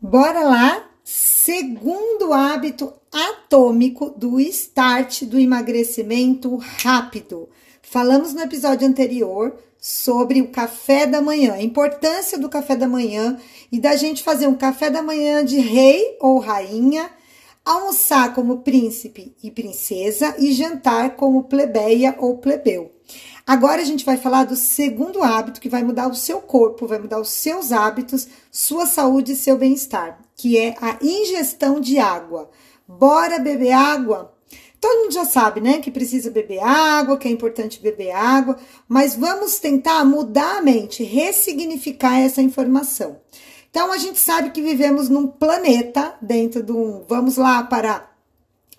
Bora lá? Segundo hábito atômico do start do emagrecimento rápido. Falamos no episódio anterior sobre o café da manhã, a importância do café da manhã e da gente fazer um café da manhã de rei ou rainha, almoçar como príncipe e princesa e jantar como plebeia ou plebeu. Agora a gente vai falar do segundo hábito que vai mudar o seu corpo, vai mudar os seus hábitos, sua saúde e seu bem-estar, que é a ingestão de água. Bora beber água? Todo mundo já sabe, né, que precisa beber água, que é importante beber água, mas vamos tentar mudar a mente, ressignificar essa informação. Então a gente sabe que vivemos num planeta dentro de um, vamos lá para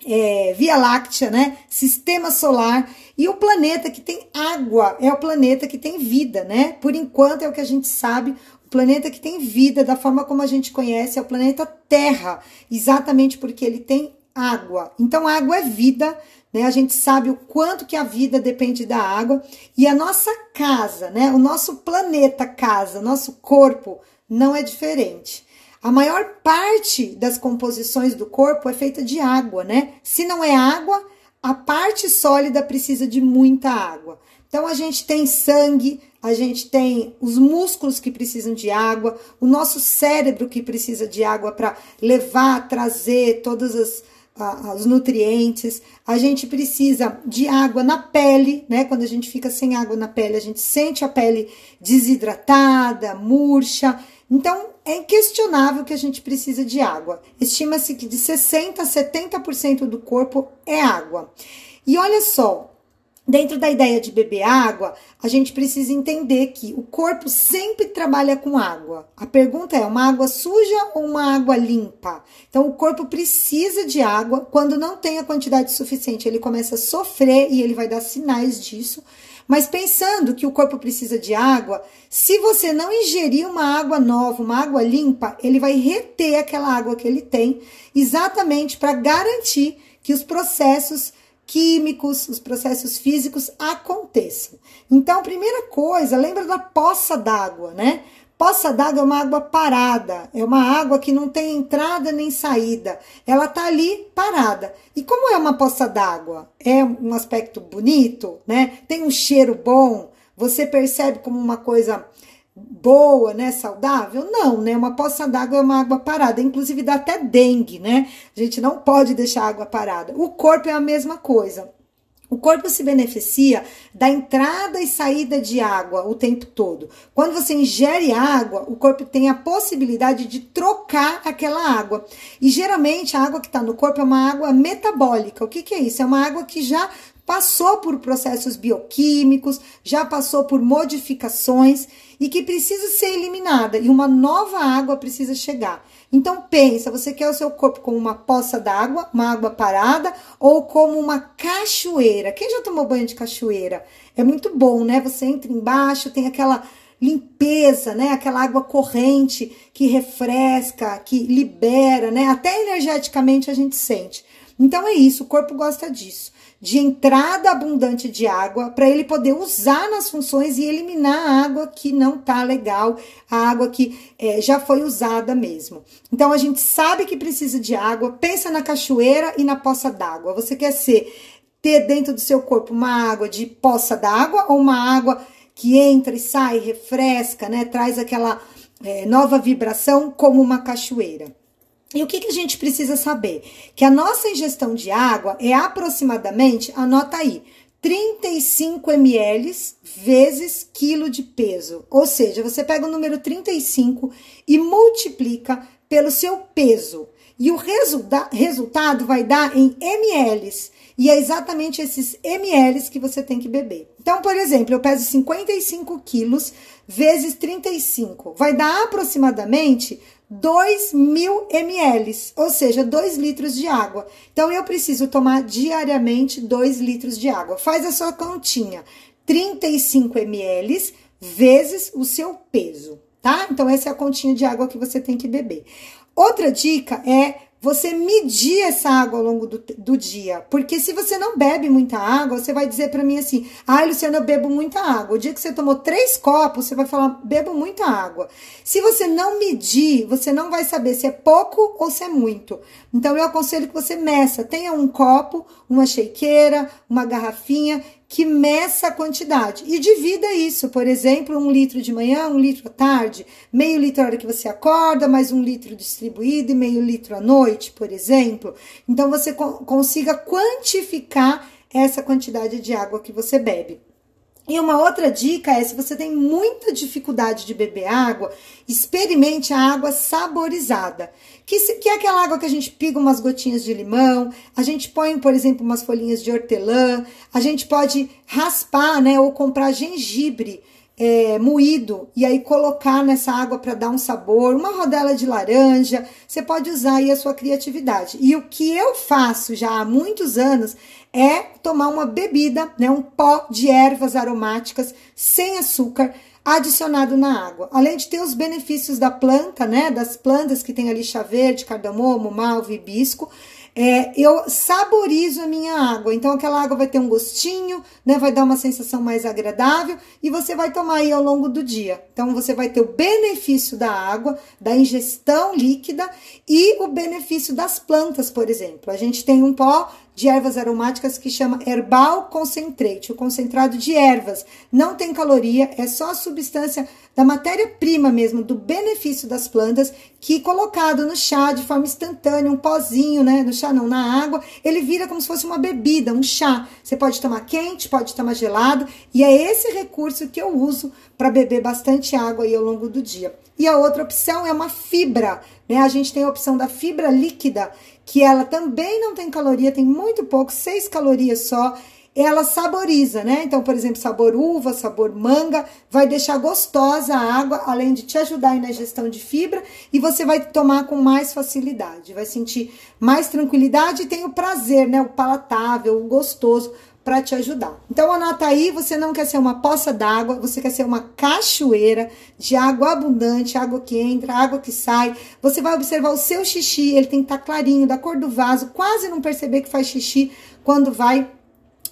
é, Via Láctea, né? Sistema solar e o planeta que tem água é o planeta que tem vida, né? Por enquanto é o que a gente sabe. O planeta que tem vida, da forma como a gente conhece, é o planeta Terra, exatamente porque ele tem água. Então, água é vida, né? A gente sabe o quanto que a vida depende da água e a nossa casa, né? O nosso planeta casa, nosso corpo não é diferente. A maior parte das composições do corpo é feita de água, né? Se não é água, a parte sólida precisa de muita água. Então a gente tem sangue, a gente tem os músculos que precisam de água, o nosso cérebro que precisa de água para levar, trazer todos os, uh, os nutrientes. A gente precisa de água na pele, né? Quando a gente fica sem água na pele, a gente sente a pele desidratada, murcha. Então, é inquestionável que a gente precisa de água. Estima-se que de 60% a 70% do corpo é água. E olha só, dentro da ideia de beber água, a gente precisa entender que o corpo sempre trabalha com água. A pergunta é: uma água suja ou uma água limpa? Então, o corpo precisa de água. Quando não tem a quantidade suficiente, ele começa a sofrer e ele vai dar sinais disso. Mas pensando que o corpo precisa de água, se você não ingerir uma água nova, uma água limpa, ele vai reter aquela água que ele tem, exatamente para garantir que os processos químicos, os processos físicos aconteçam. Então, primeira coisa, lembra da poça d'água, né? Poça d'água é uma água parada, é uma água que não tem entrada nem saída, ela tá ali parada. E como é uma poça d'água? É um aspecto bonito, né? Tem um cheiro bom, você percebe como uma coisa boa, né, saudável? Não, né? Uma poça d'água é uma água parada, inclusive dá até dengue, né? A gente não pode deixar a água parada. O corpo é a mesma coisa. O corpo se beneficia da entrada e saída de água o tempo todo. Quando você ingere água, o corpo tem a possibilidade de trocar aquela água. E geralmente a água que está no corpo é uma água metabólica. O que, que é isso? É uma água que já passou por processos bioquímicos, já passou por modificações e que precisa ser eliminada e uma nova água precisa chegar. Então pensa, você quer o seu corpo como uma poça d'água, uma água parada ou como uma cachoeira? Quem já tomou banho de cachoeira? É muito bom, né? Você entra embaixo, tem aquela limpeza, né? Aquela água corrente que refresca, que libera, né? Até energeticamente a gente sente. Então é isso, o corpo gosta disso de entrada abundante de água para ele poder usar nas funções e eliminar a água que não tá legal, a água que é, já foi usada mesmo. Então a gente sabe que precisa de água, pensa na cachoeira e na poça d'água. Você quer ser ter dentro do seu corpo uma água de poça d'água ou uma água que entra e sai, refresca, né? Traz aquela é, nova vibração como uma cachoeira. E o que, que a gente precisa saber? Que a nossa ingestão de água é aproximadamente, anota aí, 35 ml vezes quilo de peso. Ou seja, você pega o número 35 e multiplica pelo seu peso. E o resulta resultado vai dar em ml. E é exatamente esses ml que você tem que beber. Então, por exemplo, eu peso 55 quilos vezes 35. Vai dar aproximadamente 2 mil ml, ou seja, 2 litros de água. Então, eu preciso tomar diariamente 2 litros de água. Faz a sua continha: 35 ml vezes o seu peso, tá? Então, essa é a continha de água que você tem que beber. Outra dica é você medir essa água ao longo do, do dia. Porque se você não bebe muita água, você vai dizer para mim assim: ai, ah, Luciana, eu bebo muita água. O dia que você tomou três copos, você vai falar: bebo muita água. Se você não medir, você não vai saber se é pouco ou se é muito. Então, eu aconselho que você meça. Tenha um copo, uma shakeira, uma garrafinha que meça a quantidade e divida isso, por exemplo, um litro de manhã, um litro à tarde, meio litro na hora que você acorda, mais um litro distribuído e meio litro à noite, por exemplo. Então você consiga quantificar essa quantidade de água que você bebe. E uma outra dica é: se você tem muita dificuldade de beber água, experimente a água saborizada, que, que é aquela água que a gente piga umas gotinhas de limão, a gente põe, por exemplo, umas folhinhas de hortelã, a gente pode raspar, né, ou comprar gengibre é, moído e aí colocar nessa água para dar um sabor, uma rodela de laranja, você pode usar aí a sua criatividade. E o que eu faço já há muitos anos é tomar uma bebida, né, um pó de ervas aromáticas sem açúcar adicionado na água. Além de ter os benefícios da planta, né, das plantas que tem ali chá verde, cardamomo, malva, hibisco, é, eu saborizo a minha água. Então, aquela água vai ter um gostinho, né? Vai dar uma sensação mais agradável e você vai tomar aí ao longo do dia. Então, você vai ter o benefício da água, da ingestão líquida e o benefício das plantas, por exemplo. A gente tem um pó de ervas aromáticas que chama Herbal Concentrate, o concentrado de ervas. Não tem caloria, é só a substância da matéria-prima mesmo, do benefício das plantas, que colocado no chá de forma instantânea, um pozinho, né? No chá não, na água, ele vira como se fosse uma bebida, um chá. Você pode tomar quente, pode tomar gelado, e é esse recurso que eu uso para beber bastante água aí ao longo do dia. E a outra opção é uma fibra, né? A gente tem a opção da fibra líquida, que ela também não tem caloria, tem muito pouco, 6 calorias só. Ela saboriza, né? Então, por exemplo, sabor uva, sabor manga, vai deixar gostosa a água, além de te ajudar na gestão de fibra, e você vai tomar com mais facilidade, vai sentir mais tranquilidade e tem o prazer, né? O palatável, o gostoso para te ajudar. Então anota aí, você não quer ser uma poça d'água, você quer ser uma cachoeira de água abundante, água que entra, água que sai. Você vai observar o seu xixi, ele tem que estar tá clarinho, da cor do vaso, quase não perceber que faz xixi quando vai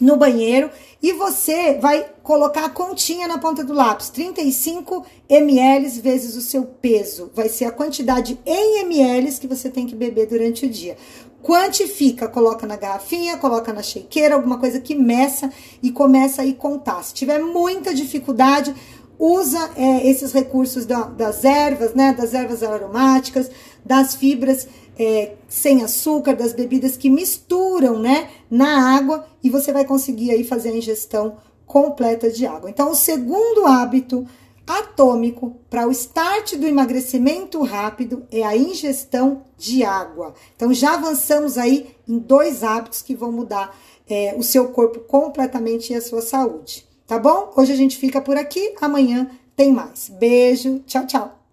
no banheiro e você vai colocar a continha na ponta do lápis, 35 ml vezes o seu peso, vai ser a quantidade em ml que você tem que beber durante o dia. Quantifica, coloca na garrafinha, coloca na shakeira, alguma coisa que meça e começa a contar. Se tiver muita dificuldade, usa é, esses recursos da, das ervas, né, das ervas aromáticas, das fibras é, sem açúcar, das bebidas que misturam, né, na água e você vai conseguir aí fazer a ingestão completa de água. Então, o segundo hábito atômico para o start do emagrecimento rápido é a ingestão de água. Então, já avançamos aí em dois hábitos que vão mudar é, o seu corpo completamente e a sua saúde. Tá bom? Hoje a gente fica por aqui, amanhã tem mais. Beijo, tchau, tchau.